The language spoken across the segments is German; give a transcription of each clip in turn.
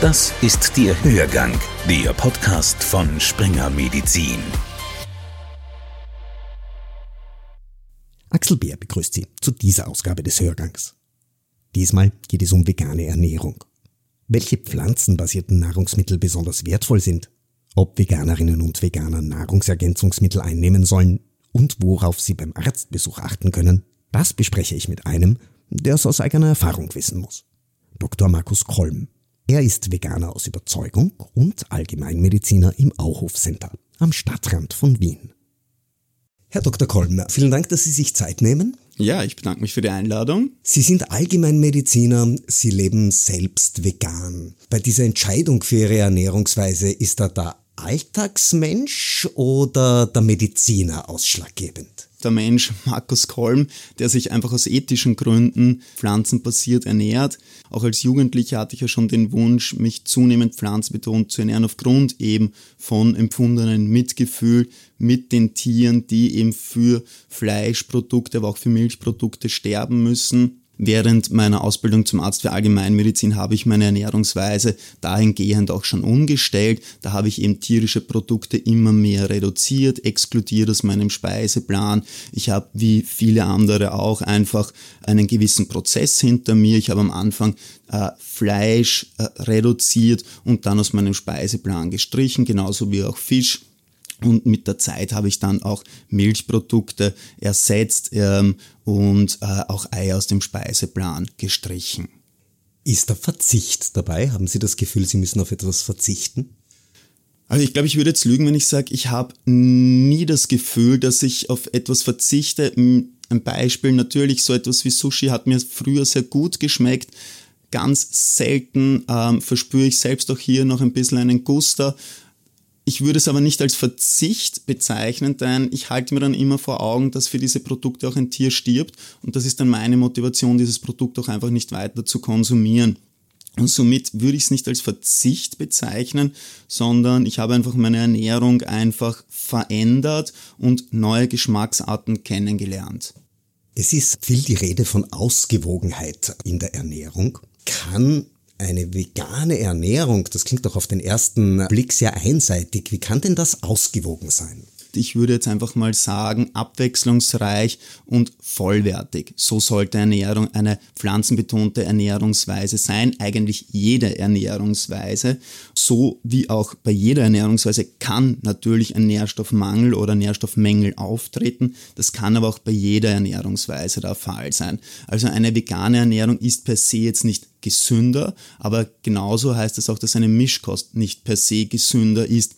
Das ist der Hörgang, der Podcast von Springer Medizin. Axel Bär begrüßt Sie zu dieser Ausgabe des Hörgangs. Diesmal geht es um vegane Ernährung. Welche pflanzenbasierten Nahrungsmittel besonders wertvoll sind, ob Veganerinnen und Veganer Nahrungsergänzungsmittel einnehmen sollen und worauf sie beim Arztbesuch achten können, das bespreche ich mit einem, der es aus eigener Erfahrung wissen muss. Dr. Markus Kolm. Er ist Veganer aus Überzeugung und Allgemeinmediziner im Auhof Center am Stadtrand von Wien. Herr Dr. Kolm, vielen Dank, dass Sie sich Zeit nehmen. Ja, ich bedanke mich für die Einladung. Sie sind Allgemeinmediziner, Sie leben selbst vegan. Bei dieser Entscheidung für Ihre Ernährungsweise ist da der Alltagsmensch oder der Mediziner ausschlaggebend? Der Mensch Markus Kolm, der sich einfach aus ethischen Gründen pflanzenbasiert ernährt. Auch als Jugendlicher hatte ich ja schon den Wunsch, mich zunehmend pflanzenbetont zu ernähren, aufgrund eben von empfundenen Mitgefühl mit den Tieren, die eben für Fleischprodukte, aber auch für Milchprodukte sterben müssen. Während meiner Ausbildung zum Arzt für Allgemeinmedizin habe ich meine Ernährungsweise dahingehend auch schon umgestellt. Da habe ich eben tierische Produkte immer mehr reduziert, exkludiert aus meinem Speiseplan. Ich habe wie viele andere auch einfach einen gewissen Prozess hinter mir. Ich habe am Anfang äh, Fleisch äh, reduziert und dann aus meinem Speiseplan gestrichen, genauso wie auch Fisch. Und mit der Zeit habe ich dann auch Milchprodukte ersetzt ähm, und äh, auch Eier aus dem Speiseplan gestrichen. Ist da Verzicht dabei? Haben Sie das Gefühl, Sie müssen auf etwas verzichten? Also ich glaube, ich würde jetzt lügen, wenn ich sage, ich habe nie das Gefühl, dass ich auf etwas verzichte. Ein Beispiel natürlich, so etwas wie Sushi hat mir früher sehr gut geschmeckt. Ganz selten ähm, verspüre ich selbst auch hier noch ein bisschen einen Guster. Ich würde es aber nicht als Verzicht bezeichnen, denn ich halte mir dann immer vor Augen, dass für diese Produkte auch ein Tier stirbt und das ist dann meine Motivation, dieses Produkt auch einfach nicht weiter zu konsumieren. Und somit würde ich es nicht als Verzicht bezeichnen, sondern ich habe einfach meine Ernährung einfach verändert und neue Geschmacksarten kennengelernt. Es ist viel die Rede von Ausgewogenheit in der Ernährung. Kann eine vegane Ernährung, das klingt doch auf den ersten Blick sehr einseitig. Wie kann denn das ausgewogen sein? Ich würde jetzt einfach mal sagen, abwechslungsreich und vollwertig. So sollte Ernährung eine pflanzenbetonte Ernährungsweise sein, eigentlich jede Ernährungsweise. So wie auch bei jeder Ernährungsweise kann natürlich ein Nährstoffmangel oder Nährstoffmängel auftreten. Das kann aber auch bei jeder Ernährungsweise der Fall sein. Also eine vegane Ernährung ist per se jetzt nicht gesünder, aber genauso heißt es auch, dass eine Mischkost nicht per se gesünder ist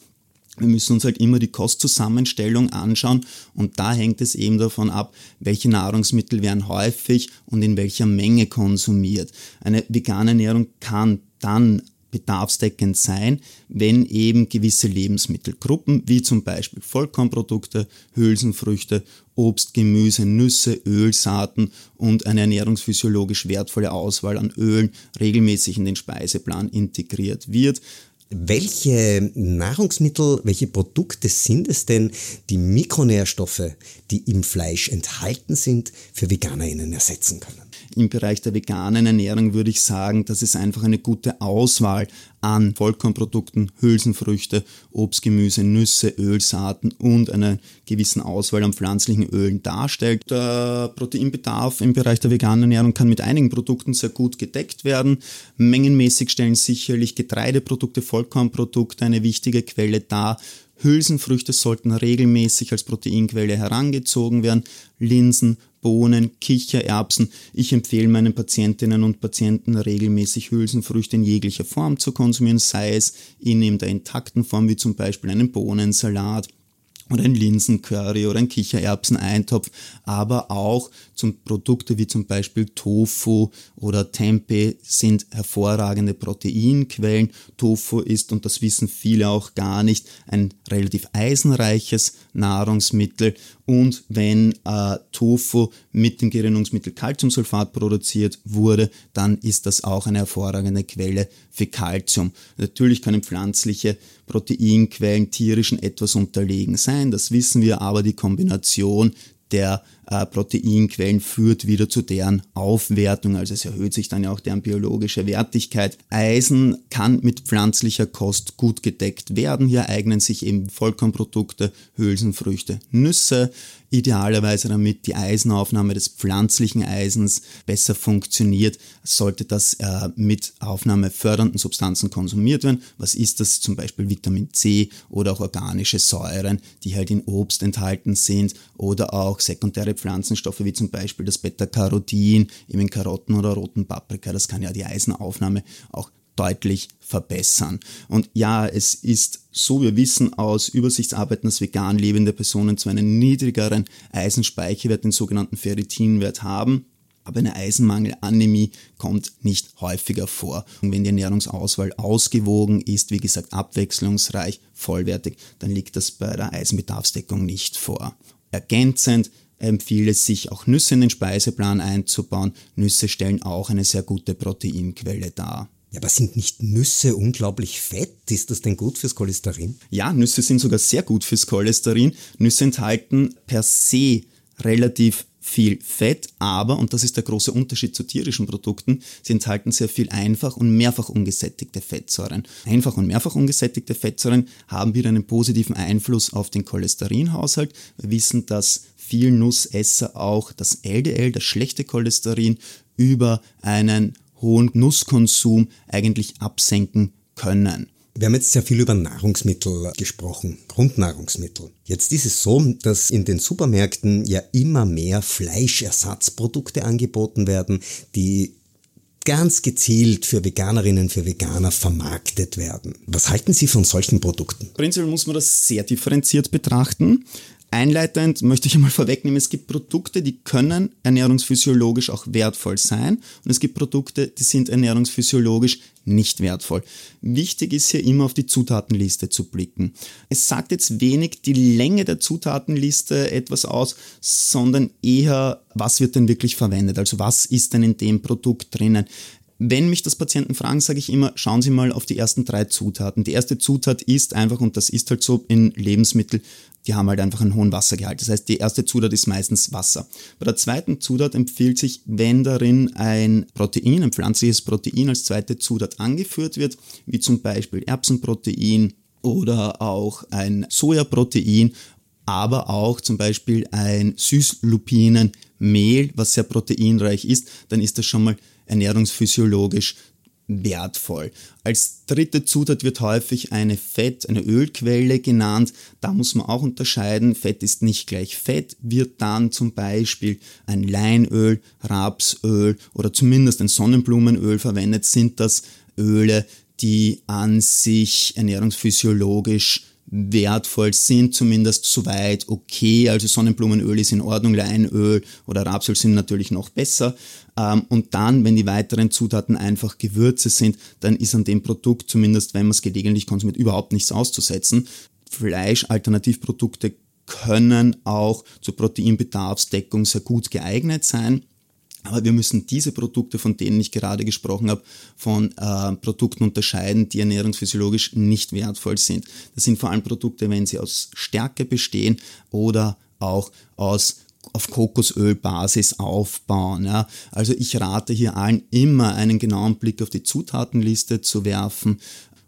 wir müssen uns halt immer die Kostzusammenstellung anschauen und da hängt es eben davon ab, welche Nahrungsmittel werden häufig und in welcher Menge konsumiert. Eine vegane Ernährung kann dann bedarfsdeckend sein, wenn eben gewisse Lebensmittelgruppen wie zum Beispiel Vollkornprodukte, Hülsenfrüchte, Obst, Gemüse, Nüsse, Ölsaaten und eine ernährungsphysiologisch wertvolle Auswahl an Ölen regelmäßig in den Speiseplan integriert wird. Welche Nahrungsmittel, welche Produkte sind es denn, die Mikronährstoffe, die im Fleisch enthalten sind, für VeganerInnen ersetzen können? Im Bereich der veganen Ernährung würde ich sagen, dass es einfach eine gute Auswahl an Vollkornprodukten, Hülsenfrüchte, Obst, Gemüse, Nüsse, Ölsaaten und einer gewissen Auswahl an pflanzlichen Ölen darstellt. Der Proteinbedarf im Bereich der veganen Ernährung kann mit einigen Produkten sehr gut gedeckt werden. Mengenmäßig stellen sicherlich Getreideprodukte, Vollkornprodukte eine wichtige Quelle dar. Hülsenfrüchte sollten regelmäßig als Proteinquelle herangezogen werden. Linsen, Bohnen, Kichererbsen. Ich empfehle meinen Patientinnen und Patienten regelmäßig Hülsenfrüchte in jeglicher Form zu konsumieren, sei es in der intakten Form wie zum Beispiel einen Bohnensalat oder ein Linsencurry oder ein Kichererbseneintopf, aber auch zum Produkte wie zum Beispiel Tofu oder Tempeh sind hervorragende Proteinquellen. Tofu ist, und das wissen viele auch gar nicht, ein relativ eisenreiches Nahrungsmittel und wenn äh, Tofu mit dem Gerinnungsmittel Calciumsulfat produziert wurde, dann ist das auch eine hervorragende Quelle für Calcium. Natürlich können pflanzliche Proteinquellen tierischen etwas unterlegen sein, das wissen wir, aber die Kombination der äh, Proteinquellen führt wieder zu deren Aufwertung, also es erhöht sich dann ja auch deren biologische Wertigkeit. Eisen kann mit pflanzlicher Kost gut gedeckt werden. Hier eignen sich eben Vollkornprodukte, Hülsenfrüchte, Nüsse, idealerweise damit die Eisenaufnahme des pflanzlichen Eisens besser funktioniert, sollte das äh, mit aufnahmefördernden Substanzen konsumiert werden. Was ist das? Zum Beispiel Vitamin C oder auch organische Säuren, die halt in Obst enthalten sind oder auch sekundäre Pflanzenstoffe wie zum Beispiel das Beta-Carotin in Karotten oder roten Paprika. Das kann ja die Eisenaufnahme auch deutlich verbessern. Und ja, es ist so, wir wissen aus Übersichtsarbeiten, dass vegan lebende Personen zwar einen niedrigeren Eisenspeicherwert, den sogenannten Ferritinwert haben, aber eine Eisenmangelanämie kommt nicht häufiger vor. Und wenn die Ernährungsauswahl ausgewogen ist, wie gesagt abwechslungsreich, vollwertig, dann liegt das bei der Eisenbedarfsdeckung nicht vor. Ergänzend empfiehlt es sich auch Nüsse in den Speiseplan einzubauen. Nüsse stellen auch eine sehr gute Proteinquelle dar. Ja, aber sind nicht Nüsse unglaublich fett? Ist das denn gut fürs Cholesterin? Ja, Nüsse sind sogar sehr gut fürs Cholesterin. Nüsse enthalten per se relativ viel Fett, aber, und das ist der große Unterschied zu tierischen Produkten, sie enthalten sehr viel einfach und mehrfach ungesättigte Fettsäuren. Einfach und mehrfach ungesättigte Fettsäuren haben wieder einen positiven Einfluss auf den Cholesterinhaushalt. Wir wissen, dass vielen Nussesser auch das LDL, das schlechte Cholesterin, über einen hohen Nusskonsum eigentlich absenken können. Wir haben jetzt sehr viel über Nahrungsmittel gesprochen, Grundnahrungsmittel. Jetzt ist es so, dass in den Supermärkten ja immer mehr Fleischersatzprodukte angeboten werden, die ganz gezielt für Veganerinnen, für Veganer vermarktet werden. Was halten Sie von solchen Produkten? Prinzipiell muss man das sehr differenziert betrachten. Einleitend möchte ich einmal vorwegnehmen, es gibt Produkte, die können ernährungsphysiologisch auch wertvoll sein und es gibt Produkte, die sind ernährungsphysiologisch nicht wertvoll. Wichtig ist hier immer auf die Zutatenliste zu blicken. Es sagt jetzt wenig die Länge der Zutatenliste etwas aus, sondern eher, was wird denn wirklich verwendet, also was ist denn in dem Produkt drinnen. Wenn mich das Patienten fragen, sage ich immer, schauen Sie mal auf die ersten drei Zutaten. Die erste Zutat ist einfach, und das ist halt so in Lebensmitteln, die haben halt einfach einen hohen Wassergehalt. Das heißt, die erste Zutat ist meistens Wasser. Bei der zweiten Zutat empfiehlt sich, wenn darin ein Protein, ein pflanzliches Protein als zweite Zutat angeführt wird, wie zum Beispiel Erbsenprotein oder auch ein Sojaprotein, aber auch zum Beispiel ein Süßlupinenmehl, was sehr proteinreich ist, dann ist das schon mal ernährungsphysiologisch wertvoll. Als dritte Zutat wird häufig eine Fett, eine Ölquelle genannt. Da muss man auch unterscheiden. Fett ist nicht gleich Fett, wird dann zum Beispiel ein Leinöl, Rapsöl oder zumindest ein Sonnenblumenöl verwendet, sind das Öle, die an sich ernährungsphysiologisch wertvoll sind, zumindest soweit okay. Also Sonnenblumenöl ist in Ordnung, Leinöl oder Rapsöl sind natürlich noch besser. Ähm, und dann, wenn die weiteren Zutaten einfach Gewürze sind, dann ist an dem Produkt, zumindest wenn man es gelegentlich konsumiert, überhaupt nichts auszusetzen. Fleisch-Alternativprodukte können auch zur Proteinbedarfsdeckung sehr gut geeignet sein. Aber wir müssen diese Produkte, von denen ich gerade gesprochen habe, von äh, Produkten unterscheiden, die ernährungsphysiologisch nicht wertvoll sind. Das sind vor allem Produkte, wenn sie aus Stärke bestehen oder auch aus auf Kokosölbasis aufbauen. Ja. Also ich rate hier allen immer einen genauen Blick auf die Zutatenliste zu werfen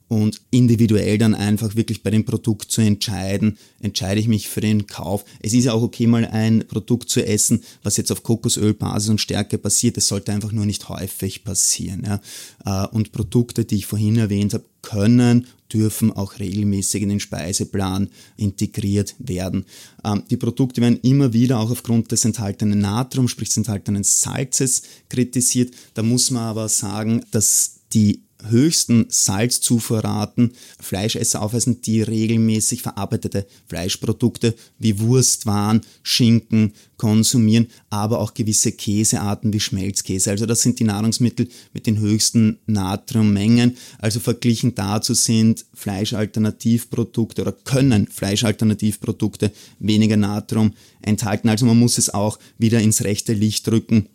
und individuell dann einfach wirklich bei dem Produkt zu entscheiden, entscheide ich mich für den Kauf. Es ist ja auch okay, mal ein Produkt zu essen, was jetzt auf Kokosölbasis und Stärke basiert. Es sollte einfach nur nicht häufig passieren. Ja. Äh, und Produkte, die ich vorhin erwähnt habe, können, dürfen auch regelmäßig in den Speiseplan integriert werden. Ähm, die Produkte werden immer wieder auch aufgrund des enthaltenen Natrium, sprich des enthaltenen Salzes, kritisiert. Da muss man aber sagen, dass die höchsten Salzzufuhrraten Fleischesser aufweisen, die regelmäßig verarbeitete Fleischprodukte wie Wurstwaren, Schinken konsumieren, aber auch gewisse Käsearten wie Schmelzkäse. Also das sind die Nahrungsmittel mit den höchsten Natriummengen. Also verglichen dazu sind Fleischalternativprodukte oder können Fleischalternativprodukte weniger Natrium enthalten. Also man muss es auch wieder ins rechte Licht rücken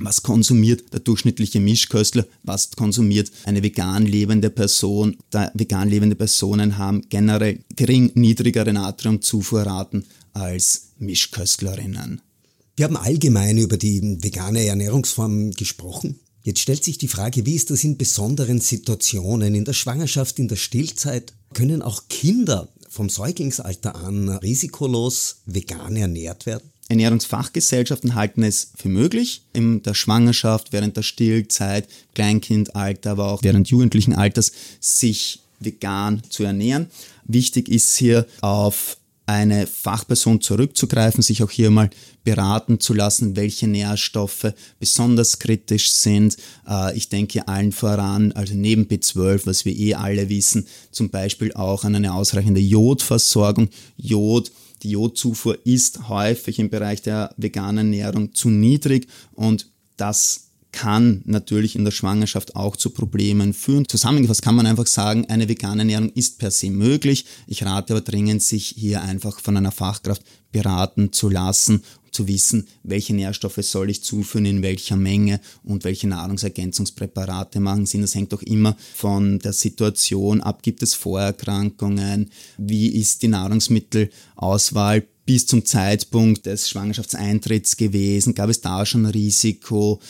was konsumiert der durchschnittliche Mischköstler, was konsumiert eine vegan lebende Person. Da vegan lebende Personen haben generell gering niedrigere Natriumzufuhrraten als Mischköstlerinnen. Wir haben allgemein über die vegane Ernährungsform gesprochen. Jetzt stellt sich die Frage, wie ist das in besonderen Situationen, in der Schwangerschaft, in der Stillzeit? Können auch Kinder vom Säuglingsalter an risikolos vegan ernährt werden? Ernährungsfachgesellschaften halten es für möglich, in der Schwangerschaft, während der Stillzeit, Kleinkindalter, aber auch während jugendlichen Alters sich vegan zu ernähren. Wichtig ist hier auf eine Fachperson zurückzugreifen, sich auch hier mal beraten zu lassen, welche Nährstoffe besonders kritisch sind. Äh, ich denke allen voran, also neben B12, was wir eh alle wissen, zum Beispiel auch an eine ausreichende Jodversorgung. Jod Jodzufuhr ist häufig im Bereich der veganen Ernährung zu niedrig und das kann natürlich in der Schwangerschaft auch zu Problemen führen. Zusammengefasst kann man einfach sagen, eine vegane Ernährung ist per se möglich. Ich rate aber dringend, sich hier einfach von einer Fachkraft beraten zu lassen, zu wissen, welche Nährstoffe soll ich zuführen, in welcher Menge und welche Nahrungsergänzungspräparate machen Sinn. Das hängt auch immer von der Situation ab. Gibt es Vorerkrankungen? Wie ist die Nahrungsmittelauswahl? bis zum Zeitpunkt des Schwangerschaftseintritts gewesen? Gab es da schon Risiko?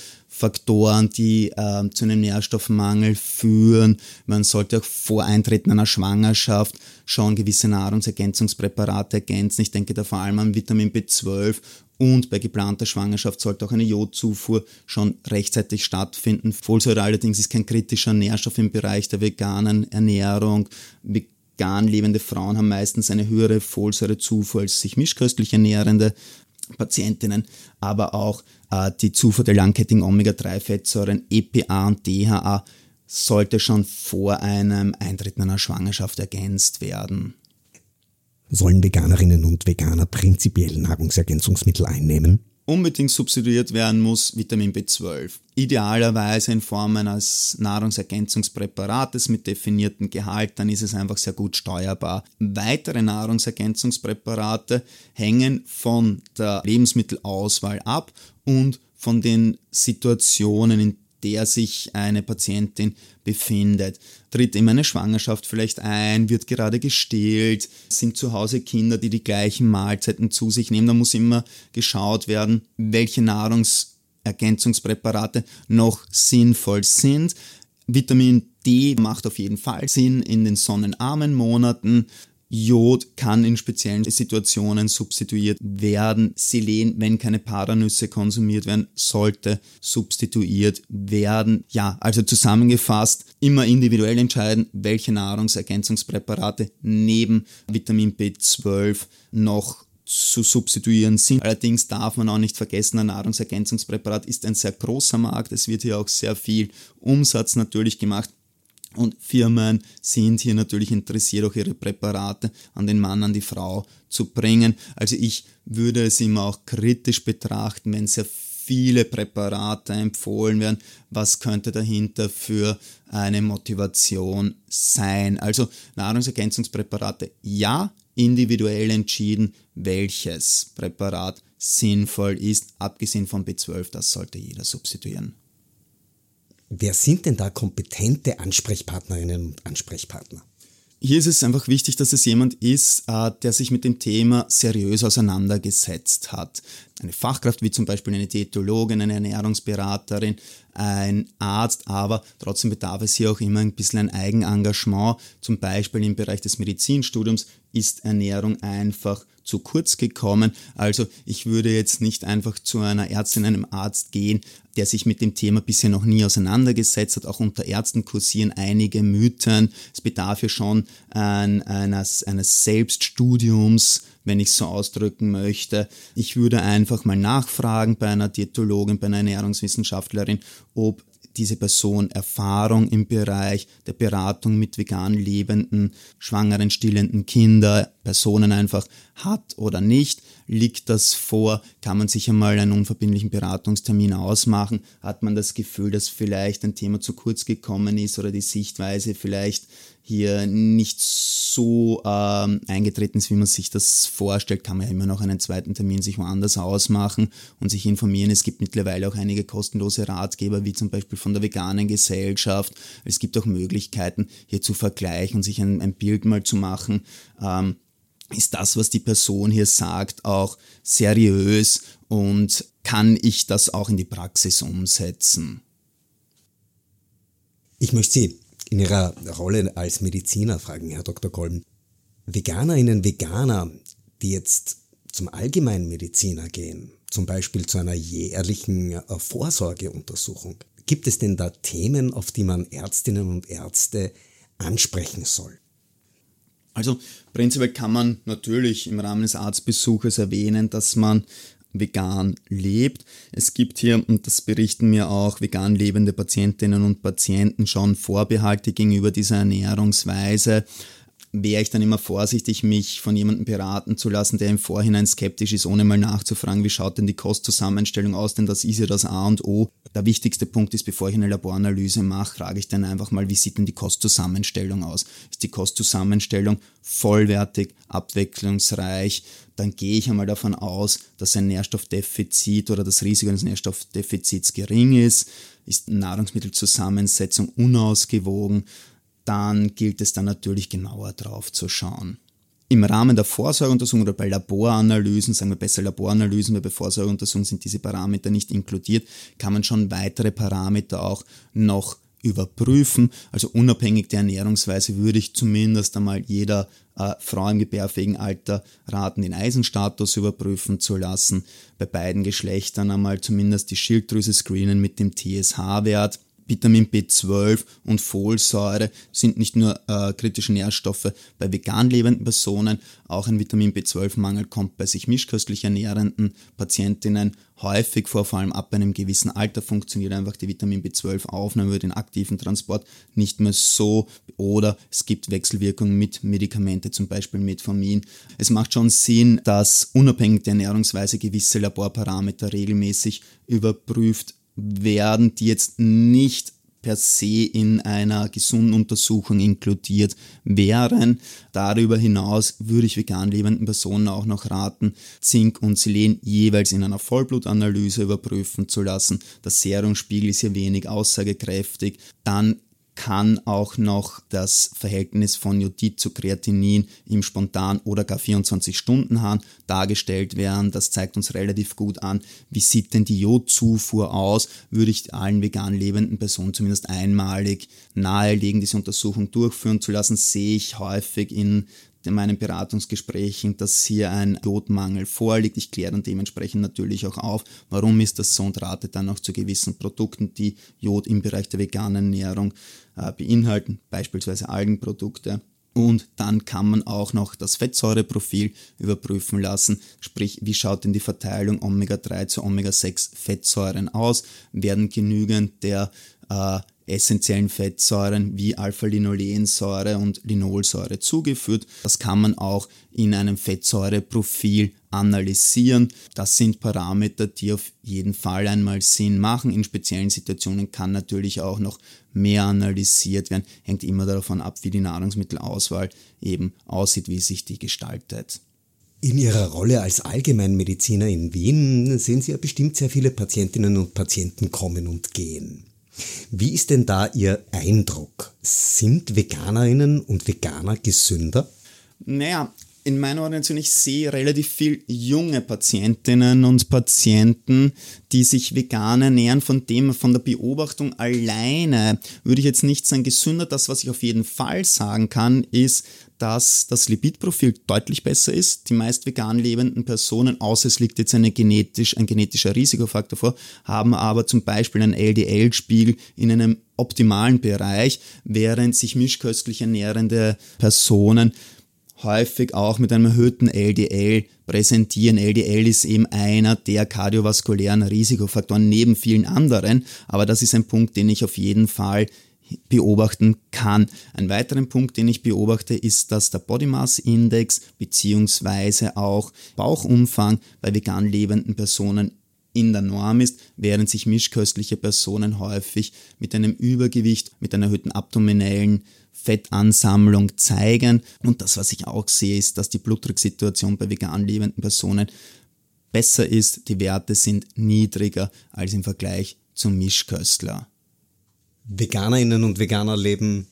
Faktoren, die äh, zu einem Nährstoffmangel führen. Man sollte auch vor Eintreten einer Schwangerschaft schon gewisse Nahrungsergänzungspräparate ergänzen. Ich denke da vor allem an Vitamin B12 und bei geplanter Schwangerschaft sollte auch eine Jodzufuhr schon rechtzeitig stattfinden. Folsäure allerdings ist kein kritischer Nährstoff im Bereich der veganen Ernährung. Vegan lebende Frauen haben meistens eine höhere Folsäurezufuhr als sich mischköstlich ernährende Patientinnen, aber auch äh, die Zufuhr der langkettigen Omega-3-Fettsäuren EPA und DHA sollte schon vor einem Eintritt einer Schwangerschaft ergänzt werden. Sollen Veganerinnen und Veganer prinzipiell Nahrungsergänzungsmittel einnehmen? unbedingt substituiert werden muss, Vitamin B12. Idealerweise in Form eines Nahrungsergänzungspräparates mit definiertem Gehalt, dann ist es einfach sehr gut steuerbar. Weitere Nahrungsergänzungspräparate hängen von der Lebensmittelauswahl ab und von den Situationen, in der sich eine Patientin befindet. Tritt in eine Schwangerschaft vielleicht ein, wird gerade gestillt, sind zu Hause Kinder, die die gleichen Mahlzeiten zu sich nehmen. Da muss immer geschaut werden, welche Nahrungsergänzungspräparate noch sinnvoll sind. Vitamin D macht auf jeden Fall Sinn in den sonnenarmen Monaten. Jod kann in speziellen Situationen substituiert werden. Selen, wenn keine Paranüsse konsumiert werden, sollte substituiert werden. Ja, also zusammengefasst, immer individuell entscheiden, welche Nahrungsergänzungspräparate neben Vitamin B12 noch zu substituieren sind. Allerdings darf man auch nicht vergessen, ein Nahrungsergänzungspräparat ist ein sehr großer Markt. Es wird hier auch sehr viel Umsatz natürlich gemacht. Und Firmen sind hier natürlich interessiert, auch ihre Präparate an den Mann, an die Frau zu bringen. Also ich würde es immer auch kritisch betrachten, wenn sehr viele Präparate empfohlen werden. Was könnte dahinter für eine Motivation sein? Also Nahrungsergänzungspräparate, ja, individuell entschieden, welches Präparat sinnvoll ist. Abgesehen von B12, das sollte jeder substituieren. Wer sind denn da kompetente Ansprechpartnerinnen und Ansprechpartner? Hier ist es einfach wichtig, dass es jemand ist, äh, der sich mit dem Thema seriös auseinandergesetzt hat. Eine Fachkraft wie zum Beispiel eine Diätologin, eine Ernährungsberaterin, ein Arzt, aber trotzdem bedarf es hier auch immer ein bisschen ein Eigenengagement. Zum Beispiel im Bereich des Medizinstudiums ist Ernährung einfach zu kurz gekommen. Also ich würde jetzt nicht einfach zu einer Ärztin, einem Arzt gehen, der sich mit dem Thema bisher noch nie auseinandergesetzt hat. Auch unter Ärzten kursieren einige Mythen. Es bedarf ja schon eines, eines Selbststudiums, wenn ich es so ausdrücken möchte. Ich würde einfach mal nachfragen bei einer Diätologin, bei einer Ernährungswissenschaftlerin, ob diese Person Erfahrung im Bereich der Beratung mit vegan lebenden, schwangeren, stillenden Kinder, Personen einfach hat oder nicht. Liegt das vor? Kann man sich einmal einen unverbindlichen Beratungstermin ausmachen? Hat man das Gefühl, dass vielleicht ein Thema zu kurz gekommen ist oder die Sichtweise vielleicht hier nicht so ähm, eingetreten ist, wie man sich das vorstellt, kann man ja immer noch einen zweiten Termin sich woanders ausmachen und sich informieren. Es gibt mittlerweile auch einige kostenlose Ratgeber, wie zum Beispiel von der veganen Gesellschaft. Es gibt auch Möglichkeiten, hier zu vergleichen und sich ein, ein Bild mal zu machen. Ähm, ist das, was die Person hier sagt, auch seriös und kann ich das auch in die Praxis umsetzen? Ich möchte Sie in Ihrer Rolle als Mediziner fragen, Herr Dr. Kolben. Veganerinnen, Veganer, die jetzt zum Allgemeinmediziner gehen, zum Beispiel zu einer jährlichen äh, Vorsorgeuntersuchung, gibt es denn da Themen, auf die man Ärztinnen und Ärzte ansprechen soll? Also prinzipiell kann man natürlich im Rahmen des Arztbesuches erwähnen, dass man vegan lebt. Es gibt hier, und das berichten mir auch vegan lebende Patientinnen und Patienten, schon Vorbehalte gegenüber dieser Ernährungsweise wäre ich dann immer vorsichtig, mich von jemandem beraten zu lassen, der im Vorhinein skeptisch ist, ohne mal nachzufragen, wie schaut denn die Kostzusammenstellung aus, denn das ist ja das A und O. Der wichtigste Punkt ist, bevor ich eine Laboranalyse mache, frage ich dann einfach mal, wie sieht denn die Kostzusammenstellung aus? Ist die Kostzusammenstellung vollwertig, abwechslungsreich? Dann gehe ich einmal davon aus, dass ein Nährstoffdefizit oder das Risiko eines Nährstoffdefizits gering ist. Ist Nahrungsmittelzusammensetzung unausgewogen? Dann gilt es dann natürlich genauer drauf zu schauen. Im Rahmen der Vorsorgeuntersuchung oder bei Laboranalysen, sagen wir besser Laboranalysen, weil bei Vorsorgeuntersuchungen sind diese Parameter nicht inkludiert, kann man schon weitere Parameter auch noch überprüfen. Also unabhängig der Ernährungsweise würde ich zumindest einmal jeder äh, Frau im gebärfähigen Alter raten, den Eisenstatus überprüfen zu lassen. Bei beiden Geschlechtern einmal zumindest die Schilddrüse screenen mit dem TSH-Wert Vitamin B12 und Folsäure sind nicht nur äh, kritische Nährstoffe bei vegan lebenden Personen, auch ein Vitamin B12-Mangel kommt bei sich mischköstlich ernährenden Patientinnen häufig vor, vor allem ab einem gewissen Alter funktioniert einfach die Vitamin B12-Aufnahme über den aktiven Transport nicht mehr so oder es gibt Wechselwirkungen mit Medikamente, zum Beispiel Metformin. Es macht schon Sinn, dass unabhängig der Ernährungsweise gewisse Laborparameter regelmäßig überprüft werden, die jetzt nicht per se in einer gesunden Untersuchung inkludiert wären. Darüber hinaus würde ich vegan lebenden Personen auch noch raten, Zink und Selen jeweils in einer Vollblutanalyse überprüfen zu lassen. Der Serumspiegel ist hier wenig aussagekräftig. Dann kann auch noch das Verhältnis von Jodid zu Kreatinin im Spontan- oder gar 24-Stunden-Hahn dargestellt werden. Das zeigt uns relativ gut an, wie sieht denn die Jodzufuhr aus. Würde ich allen vegan lebenden Personen zumindest einmalig nahelegen, diese Untersuchung durchführen zu lassen, sehe ich häufig in in meinen Beratungsgesprächen, dass hier ein Jodmangel vorliegt. Ich kläre dann dementsprechend natürlich auch auf, warum ist das so und rate dann auch zu gewissen Produkten, die Jod im Bereich der veganen Ernährung äh, beinhalten, beispielsweise Algenprodukte. Und dann kann man auch noch das Fettsäureprofil überprüfen lassen, sprich wie schaut denn die Verteilung Omega-3 zu Omega-6 Fettsäuren aus, werden genügend der äh, essentiellen Fettsäuren wie Alpha-Linolensäure und Linolsäure zugeführt. Das kann man auch in einem Fettsäureprofil analysieren. Das sind Parameter, die auf jeden Fall einmal Sinn machen. In speziellen Situationen kann natürlich auch noch mehr analysiert werden. Hängt immer davon ab, wie die Nahrungsmittelauswahl eben aussieht, wie sich die gestaltet. In Ihrer Rolle als Allgemeinmediziner in Wien sehen Sie ja bestimmt sehr viele Patientinnen und Patienten kommen und gehen. Wie ist denn da Ihr Eindruck? Sind Veganerinnen und Veganer gesünder? Naja, in meiner Organisation, ich sehe relativ viel junge Patientinnen und Patienten, die sich vegan ernähren. Von dem, von der Beobachtung alleine würde ich jetzt nicht sagen gesünder. Das, was ich auf jeden Fall sagen kann, ist, dass das Lipidprofil deutlich besser ist. Die meist vegan lebenden Personen, außer es liegt jetzt eine genetisch, ein genetischer Risikofaktor vor, haben aber zum Beispiel einen LDL-Spiegel in einem optimalen Bereich, während sich mischköstlich ernährende Personen häufig auch mit einem erhöhten LDL präsentieren. LDL ist eben einer der kardiovaskulären Risikofaktoren neben vielen anderen, aber das ist ein Punkt, den ich auf jeden Fall beobachten kann. Ein weiterer Punkt, den ich beobachte, ist, dass der Body Mass Index beziehungsweise auch Bauchumfang bei vegan lebenden Personen in der Norm ist, während sich mischköstliche Personen häufig mit einem Übergewicht, mit einer erhöhten abdominellen Fettansammlung zeigen. Und das, was ich auch sehe, ist, dass die Blutdrucksituation bei vegan lebenden Personen besser ist. Die Werte sind niedriger als im Vergleich zum Mischköstler. Veganerinnen und Veganer leben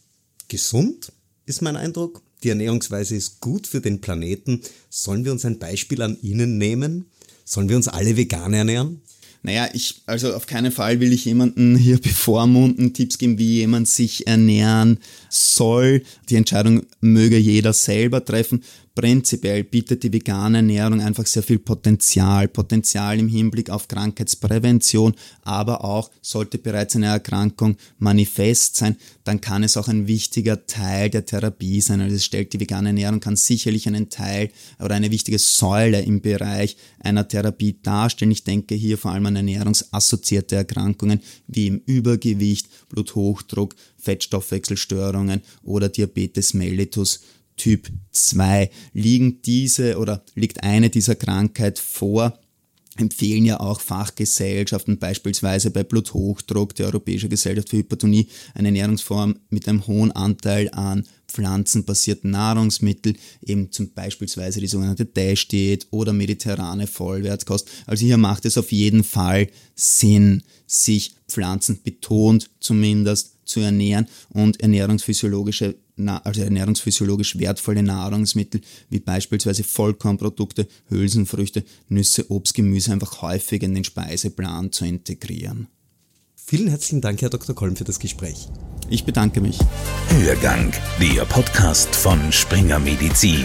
gesund, ist mein Eindruck. die Ernährungsweise ist gut für den Planeten. Sollen wir uns ein Beispiel an Ihnen nehmen? Sollen wir uns alle vegan ernähren? Naja, ich, also auf keinen Fall will ich jemanden hier bevormunden, Tipps geben, wie jemand sich ernähren soll. Die Entscheidung möge jeder selber treffen. Prinzipiell bietet die vegane Ernährung einfach sehr viel Potenzial. Potenzial im Hinblick auf Krankheitsprävention, aber auch sollte bereits eine Erkrankung manifest sein, dann kann es auch ein wichtiger Teil der Therapie sein. Also es stellt die vegane Ernährung kann sicherlich einen Teil oder eine wichtige Säule im Bereich einer Therapie darstellen. Ich denke hier vor allem an ernährungsassoziierte Erkrankungen wie im Übergewicht, Bluthochdruck, Fettstoffwechselstörungen oder Diabetes mellitus Typ 2. Liegen diese oder liegt eine dieser Krankheit vor, empfehlen ja auch Fachgesellschaften, beispielsweise bei Bluthochdruck, der Europäische Gesellschaft für Hypertonie, eine Ernährungsform mit einem hohen Anteil an pflanzenbasierten Nahrungsmitteln, eben zum beispielsweise die sogenannte Dash-Diät oder mediterrane Vollwertkost. Also hier macht es auf jeden Fall Sinn, sich pflanzenbetont zumindest zu ernähren und ernährungsphysiologische also ernährungsphysiologisch wertvolle Nahrungsmittel wie beispielsweise Vollkornprodukte, Hülsenfrüchte, Nüsse, Obst, Gemüse einfach häufig in den Speiseplan zu integrieren. Vielen herzlichen Dank, Herr Dr. Kolm, für das Gespräch. Ich bedanke mich. Hörgang, der Podcast von Springer Medizin.